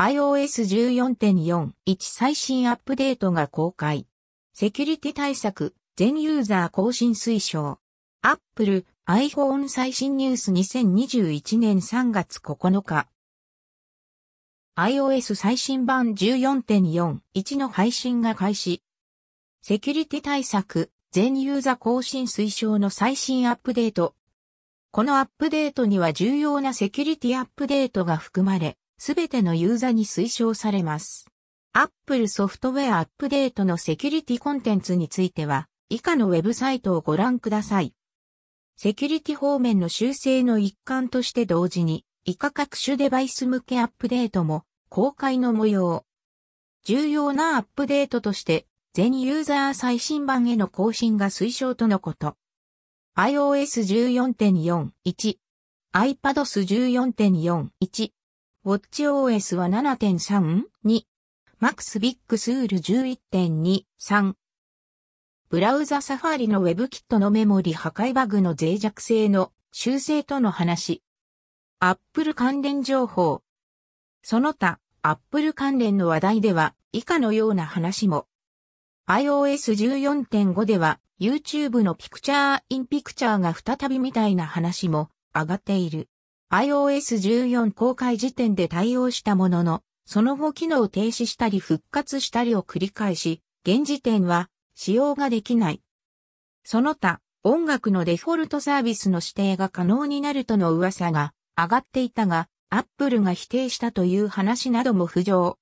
iOS14.41 最新アップデートが公開。セキュリティ対策、全ユーザー更新推奨。Apple iPhone 最新ニュース2021年3月9日。iOS 最新版14.41の配信が開始。セキュリティ対策、全ユーザー更新推奨の最新アップデート。このアップデートには重要なセキュリティアップデートが含まれ、すべてのユーザーに推奨されます。Apple ソフトウェアアップデートのセキュリティコンテンツについては、以下のウェブサイトをご覧ください。セキュリティ方面の修正の一環として同時に、以下各種デバイス向けアップデートも公開の模様。重要なアップデートとして、全ユーザー最新版への更新が推奨とのこと。iOS 14.41、iPadOS 14.41、WatchOS は7.3、2、Max Big Sur 11.2、3、ブラウザサファリの WebKit のメモリ破壊バグの脆弱性の修正との話。Apple 関連情報。その他、Apple 関連の話題では以下のような話も。iOS 14.5では YouTube の Picture in Picture が再びみたいな話も上がっている。iOS 14公開時点で対応したものの、その後機能停止したり復活したりを繰り返し、現時点は使用ができない。その他、音楽のデフォルトサービスの指定が可能になるとの噂が上がっていたが、アップルが否定したという話なども浮上。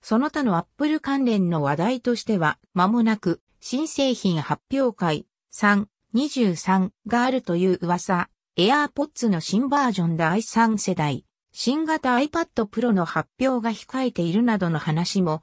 その他のアップル関連の話題としては、間もなく新製品発表会3、23があるという噂、AirPods の新バージョンで第3世代、新型 iPad Pro の発表が控えているなどの話も